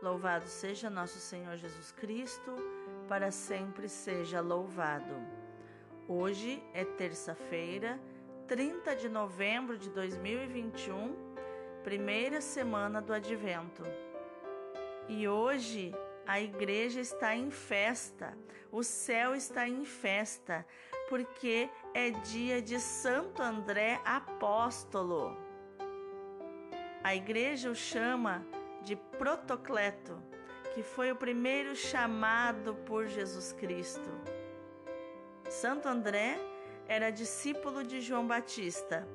Louvado seja nosso Senhor Jesus Cristo, para sempre seja louvado. Hoje é terça-feira, 30 de novembro de 2021, primeira semana do Advento. E hoje a igreja está em festa, o céu está em festa, porque é dia de Santo André Apóstolo. A igreja o chama de Protocleto, que foi o primeiro chamado por Jesus Cristo. Santo André era discípulo de João Batista.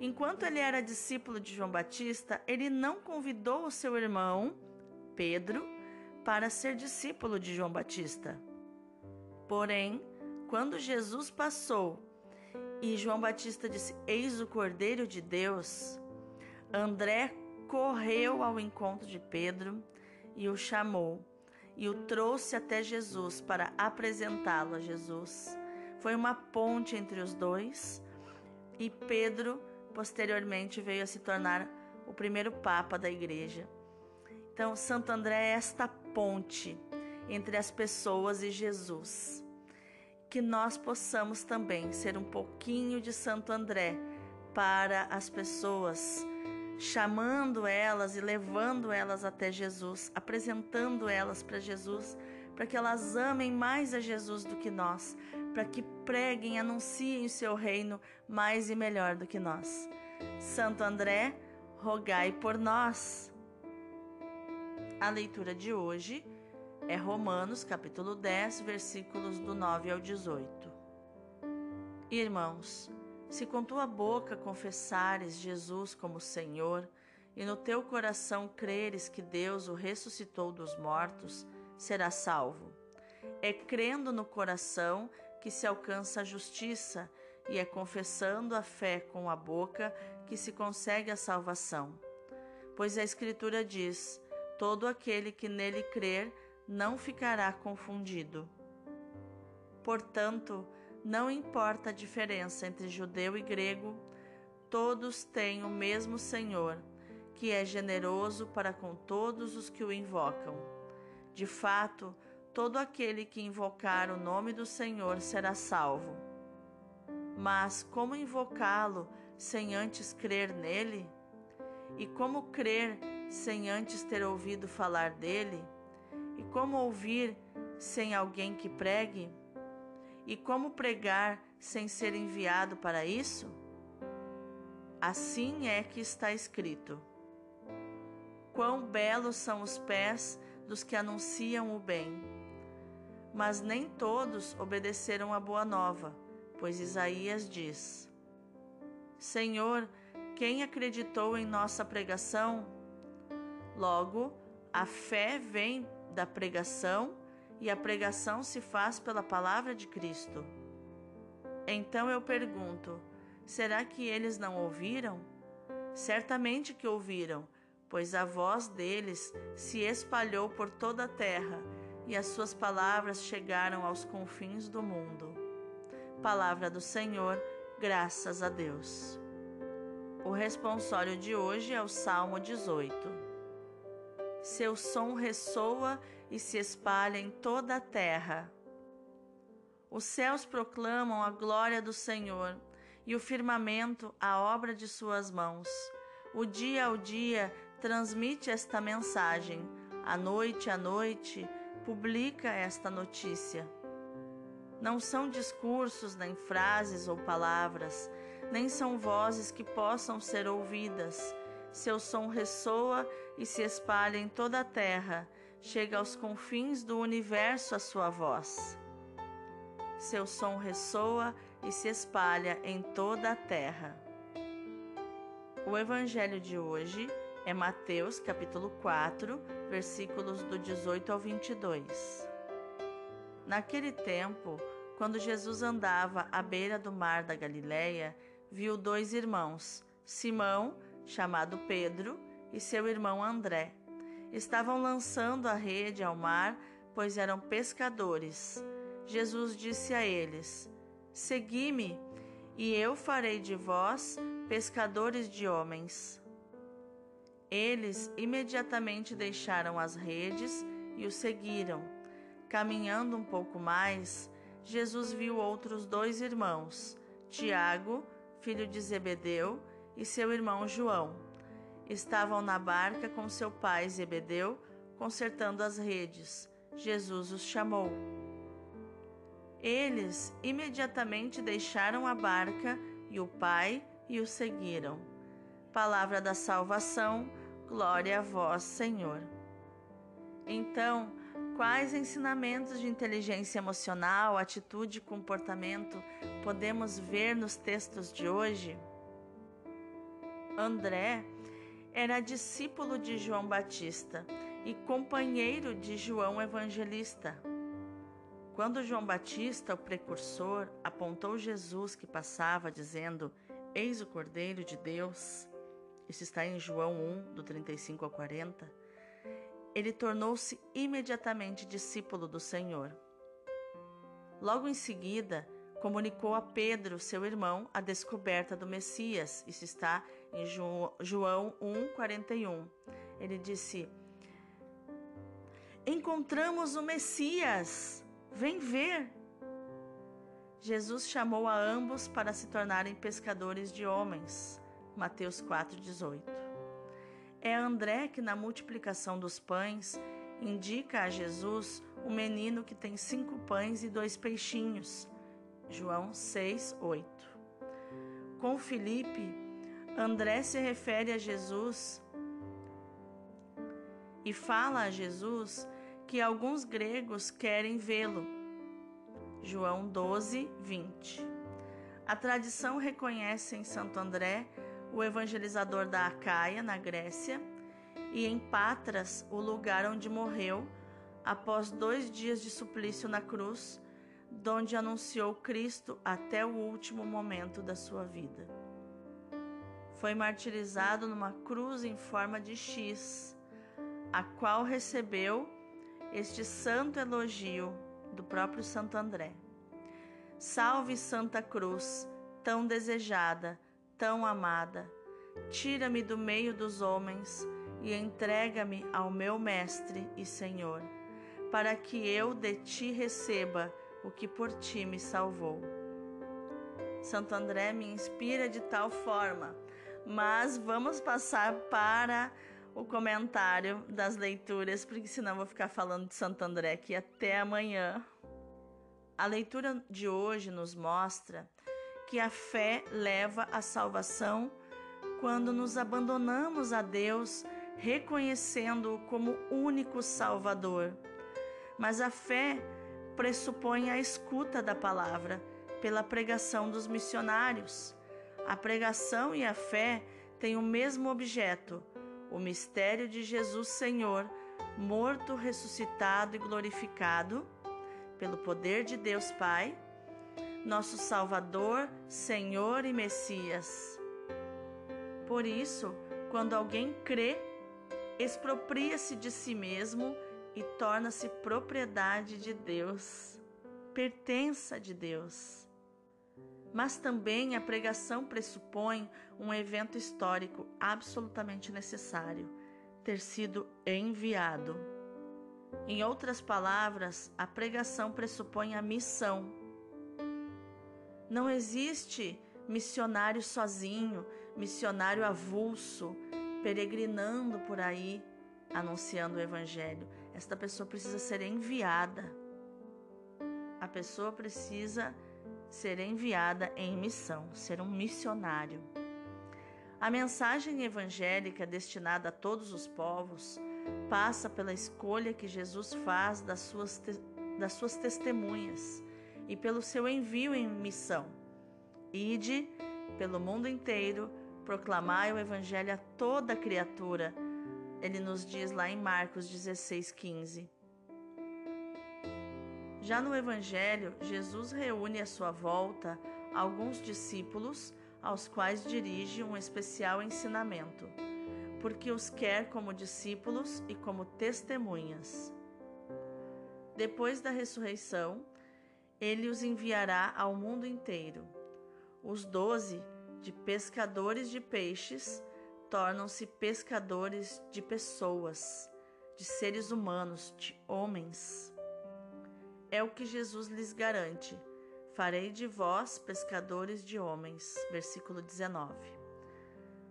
Enquanto ele era discípulo de João Batista, ele não convidou o seu irmão, Pedro, para ser discípulo de João Batista. Porém, quando Jesus passou e João Batista disse: Eis o Cordeiro de Deus, André correu ao encontro de Pedro e o chamou e o trouxe até Jesus para apresentá-lo a Jesus. Foi uma ponte entre os dois e Pedro posteriormente veio a se tornar o primeiro papa da igreja. Então, Santo André é esta ponte entre as pessoas e Jesus. Que nós possamos também ser um pouquinho de Santo André para as pessoas chamando elas e levando elas até Jesus, apresentando elas para Jesus, para que elas amem mais a Jesus do que nós, para que preguem, anunciem o seu reino mais e melhor do que nós. Santo André, rogai por nós. A leitura de hoje é Romanos, capítulo 10, versículos do 9 ao 18. Irmãos, se com tua boca confessares Jesus como Senhor e no teu coração creres que Deus o ressuscitou dos mortos, serás salvo. É crendo no coração que se alcança a justiça e é confessando a fé com a boca que se consegue a salvação. Pois a Escritura diz: todo aquele que nele crer não ficará confundido. Portanto, não importa a diferença entre judeu e grego, todos têm o mesmo Senhor, que é generoso para com todos os que o invocam. De fato, todo aquele que invocar o nome do Senhor será salvo. Mas como invocá-lo sem antes crer nele? E como crer sem antes ter ouvido falar dele? E como ouvir sem alguém que pregue? E como pregar sem ser enviado para isso? Assim é que está escrito: Quão belos são os pés dos que anunciam o bem. Mas nem todos obedeceram à boa nova, pois Isaías diz: Senhor, quem acreditou em nossa pregação? Logo, a fé vem da pregação e a pregação se faz pela palavra de Cristo. Então eu pergunto: será que eles não ouviram? Certamente que ouviram, pois a voz deles se espalhou por toda a terra e as suas palavras chegaram aos confins do mundo. Palavra do Senhor, graças a Deus. O responsório de hoje é o Salmo 18. Seu som ressoa e se espalha em toda a terra. Os céus proclamam a glória do Senhor e o firmamento a obra de suas mãos. O dia ao dia transmite esta mensagem, a noite à noite publica esta notícia. Não são discursos, nem frases ou palavras, nem são vozes que possam ser ouvidas. Seu som ressoa e se espalha em toda a terra chega aos confins do universo a sua voz. Seu som ressoa e se espalha em toda a terra. O evangelho de hoje é Mateus, capítulo 4, versículos do 18 ao 22. Naquele tempo, quando Jesus andava à beira do mar da Galileia, viu dois irmãos, Simão, chamado Pedro, e seu irmão André estavam lançando a rede ao mar, pois eram pescadores. Jesus disse a eles: Segui-me, e eu farei de vós pescadores de homens. Eles imediatamente deixaram as redes e o seguiram. Caminhando um pouco mais, Jesus viu outros dois irmãos, Tiago, filho de Zebedeu, e seu irmão João. Estavam na barca com seu pai Zebedeu, consertando as redes. Jesus os chamou. Eles imediatamente deixaram a barca e o pai e o seguiram. Palavra da salvação, glória a vós, Senhor. Então, quais ensinamentos de inteligência emocional, atitude e comportamento podemos ver nos textos de hoje? André era discípulo de João Batista e companheiro de João Evangelista. Quando João Batista, o precursor, apontou Jesus que passava, dizendo: Eis o Cordeiro de Deus, isso está em João 1, do 35 ao 40, ele tornou-se imediatamente discípulo do Senhor. Logo em seguida, comunicou a Pedro, seu irmão, a descoberta do Messias. Isso está em João 1, 41. Ele disse: Encontramos o Messias, vem ver. Jesus chamou a ambos para se tornarem pescadores de homens. Mateus 4,18. É André que, na multiplicação dos pães, indica a Jesus o menino que tem cinco pães e dois peixinhos. João 6,8. Com Filipe, André se refere a Jesus e fala a Jesus que alguns gregos querem vê-lo. João 12, 20. A tradição reconhece em Santo André o evangelizador da Acaia, na Grécia, e em Patras, o lugar onde morreu, após dois dias de suplício na cruz, donde anunciou Cristo até o último momento da sua vida. Foi martirizado numa cruz em forma de X, a qual recebeu este santo elogio do próprio Santo André. Salve Santa Cruz, tão desejada, tão amada, tira-me do meio dos homens e entrega-me ao meu Mestre e Senhor, para que eu de ti receba o que por ti me salvou. Santo André me inspira de tal forma, mas vamos passar para o comentário das leituras, porque senão vou ficar falando de Santo André aqui até amanhã. A leitura de hoje nos mostra que a fé leva à salvação quando nos abandonamos a Deus, reconhecendo-o como único Salvador. Mas a fé pressupõe a escuta da palavra pela pregação dos missionários. A pregação e a fé têm o mesmo objeto, o mistério de Jesus Senhor, morto, ressuscitado e glorificado pelo poder de Deus Pai nosso Salvador, Senhor e Messias. Por isso, quando alguém crê, expropria-se de si mesmo e torna-se propriedade de Deus, pertença de Deus. Mas também a pregação pressupõe um evento histórico absolutamente necessário, ter sido enviado. Em outras palavras, a pregação pressupõe a missão não existe missionário sozinho, missionário avulso, peregrinando por aí, anunciando o Evangelho. Esta pessoa precisa ser enviada. A pessoa precisa ser enviada em missão, ser um missionário. A mensagem evangélica destinada a todos os povos passa pela escolha que Jesus faz das suas, das suas testemunhas e pelo seu envio em missão. Ide pelo mundo inteiro, proclamai o evangelho a toda criatura. Ele nos diz lá em Marcos 16, 15. Já no Evangelho, Jesus reúne à sua volta alguns discípulos aos quais dirige um especial ensinamento, porque os quer como discípulos e como testemunhas. Depois da ressurreição, ele os enviará ao mundo inteiro. Os doze, de pescadores de peixes, tornam-se pescadores de pessoas, de seres humanos, de homens. É o que Jesus lhes garante. Farei de vós pescadores de homens. Versículo 19.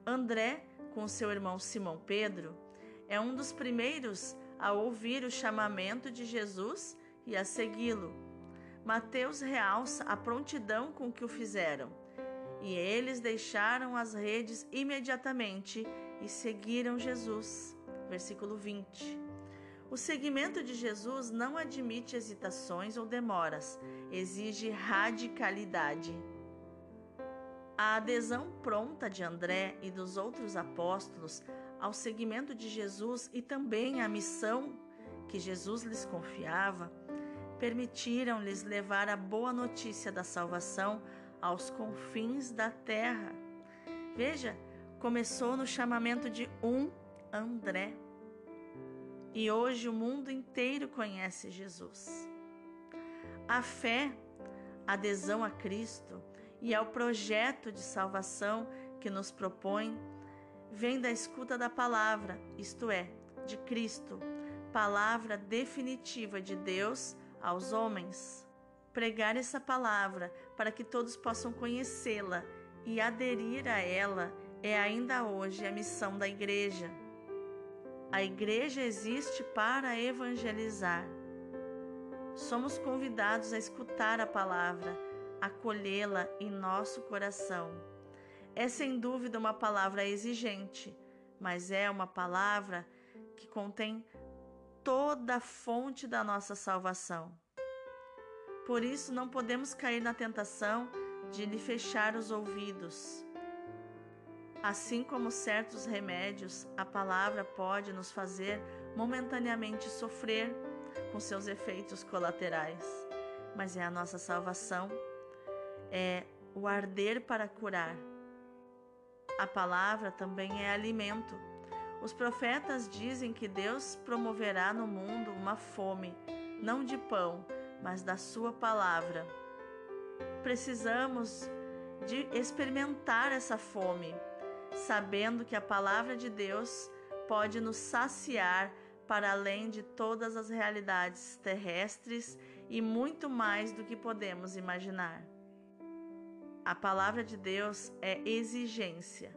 André, com seu irmão Simão Pedro, é um dos primeiros a ouvir o chamamento de Jesus e a segui-lo. Mateus realça a prontidão com que o fizeram. E eles deixaram as redes imediatamente e seguiram Jesus. Versículo 20. O seguimento de Jesus não admite hesitações ou demoras, exige radicalidade. A adesão pronta de André e dos outros apóstolos ao seguimento de Jesus e também à missão que Jesus lhes confiava permitiram-lhes levar a boa notícia da salvação aos confins da terra. Veja, começou no chamamento de um André. E hoje o mundo inteiro conhece Jesus. A fé, adesão a Cristo e ao projeto de salvação que nos propõe vem da escuta da palavra, isto é, de Cristo, palavra definitiva de Deus aos homens pregar essa palavra para que todos possam conhecê-la e aderir a ela é ainda hoje a missão da igreja. A igreja existe para evangelizar. Somos convidados a escutar a palavra, acolhê-la em nosso coração. É sem dúvida uma palavra exigente, mas é uma palavra que contém toda a fonte da nossa salvação. Por isso, não podemos cair na tentação de lhe fechar os ouvidos. Assim como certos remédios, a palavra pode nos fazer momentaneamente sofrer com seus efeitos colaterais, mas é a nossa salvação, é o arder para curar. A palavra também é alimento. Os profetas dizem que Deus promoverá no mundo uma fome, não de pão, mas da Sua palavra. Precisamos de experimentar essa fome, sabendo que a palavra de Deus pode nos saciar para além de todas as realidades terrestres e muito mais do que podemos imaginar. A palavra de Deus é exigência.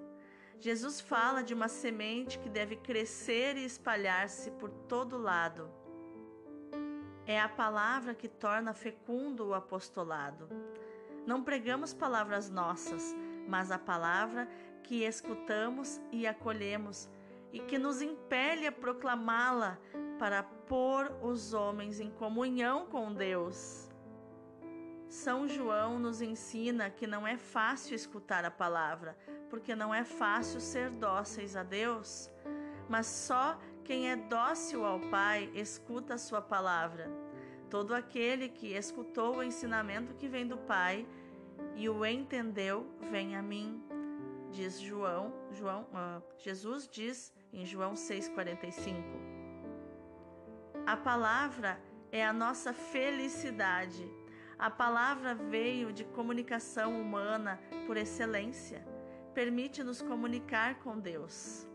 Jesus fala de uma semente que deve crescer e espalhar-se por todo lado. É a palavra que torna fecundo o apostolado. Não pregamos palavras nossas, mas a palavra que escutamos e acolhemos e que nos impele a proclamá-la para pôr os homens em comunhão com Deus. São João nos ensina que não é fácil escutar a palavra, porque não é fácil ser dóceis a Deus, mas só quem é dócil ao Pai escuta a sua palavra. Todo aquele que escutou o ensinamento que vem do Pai e o entendeu, vem a mim. Diz João, João, uh, Jesus diz em João 6:45. A palavra é a nossa felicidade. A palavra veio de comunicação humana por excelência. Permite-nos comunicar com Deus.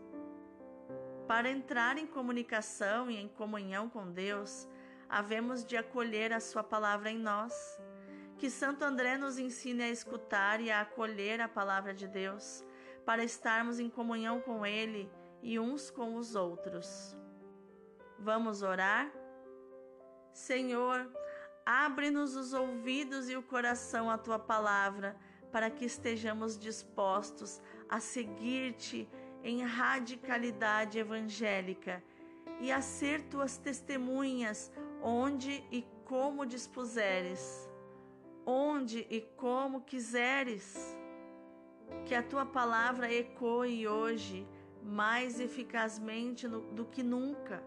Para entrar em comunicação e em comunhão com Deus, havemos de acolher a Sua palavra em nós. Que Santo André nos ensine a escutar e a acolher a palavra de Deus, para estarmos em comunhão com Ele e uns com os outros. Vamos orar? Senhor, abre-nos os ouvidos e o coração à tua palavra, para que estejamos dispostos a seguir-te em radicalidade evangélica e a ser tuas testemunhas onde e como dispuseres, onde e como quiseres. Que a tua palavra ecoe hoje mais eficazmente do que nunca.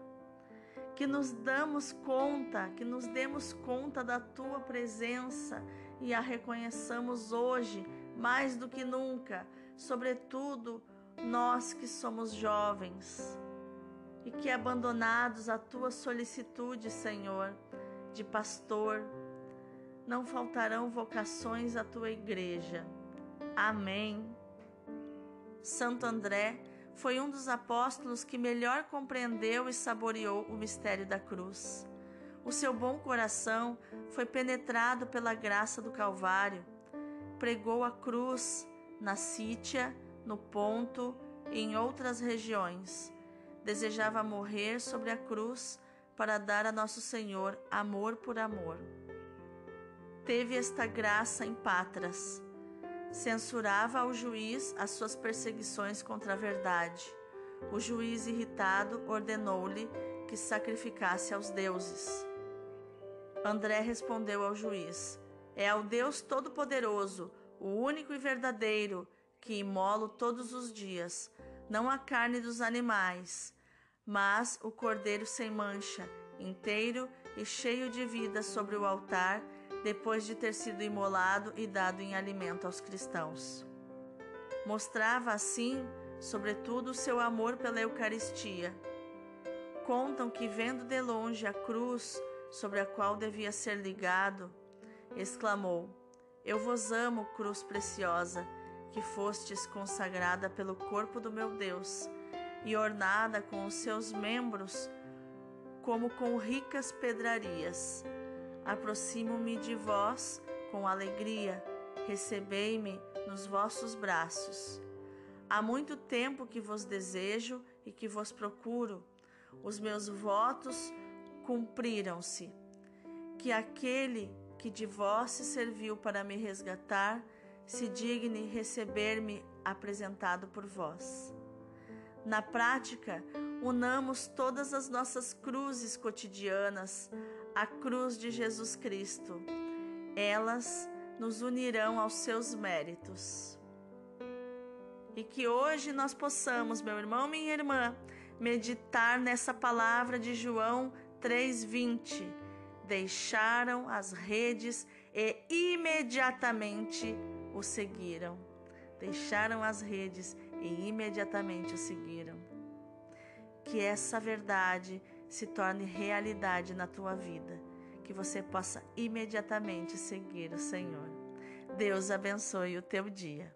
Que nos damos conta, que nos demos conta da tua presença e a reconheçamos hoje mais do que nunca, sobretudo nós que somos jovens, e que abandonados à tua solicitude, Senhor, de pastor, não faltarão vocações à tua igreja. Amém. Santo André, foi um dos apóstolos que melhor compreendeu e saboreou o mistério da cruz. O seu bom coração foi penetrado pela graça do Calvário. Pregou a cruz na Sítia, no Ponto e em outras regiões. Desejava morrer sobre a cruz para dar a Nosso Senhor amor por amor. Teve esta graça em Patras censurava ao juiz as suas perseguições contra a verdade. O juiz, irritado, ordenou-lhe que sacrificasse aos deuses. André respondeu ao juiz: É ao Deus Todo-Poderoso, o único e verdadeiro, que imolo todos os dias, não a carne dos animais, mas o cordeiro sem mancha, inteiro e cheio de vida sobre o altar depois de ter sido imolado e dado em alimento aos cristãos. Mostrava assim, sobretudo, seu amor pela Eucaristia. Contam que, vendo de longe a cruz sobre a qual devia ser ligado, exclamou: Eu vos amo, cruz preciosa, que fostes consagrada pelo corpo do meu Deus e ornada com os seus membros como com ricas pedrarias aproximo-me de vós com alegria, recebei-me nos vossos braços. Há muito tempo que vos desejo e que vos procuro. Os meus votos cumpriram-se. Que aquele que de vós se serviu para me resgatar se digne receber-me apresentado por vós. Na prática, unamos todas as nossas cruzes cotidianas a cruz de Jesus Cristo. Elas nos unirão aos seus méritos. E que hoje nós possamos, meu irmão, minha irmã, meditar nessa palavra de João 3:20. Deixaram as redes e imediatamente o seguiram. Deixaram as redes e imediatamente o seguiram. Que essa verdade se torne realidade na tua vida, que você possa imediatamente seguir o Senhor. Deus abençoe o teu dia.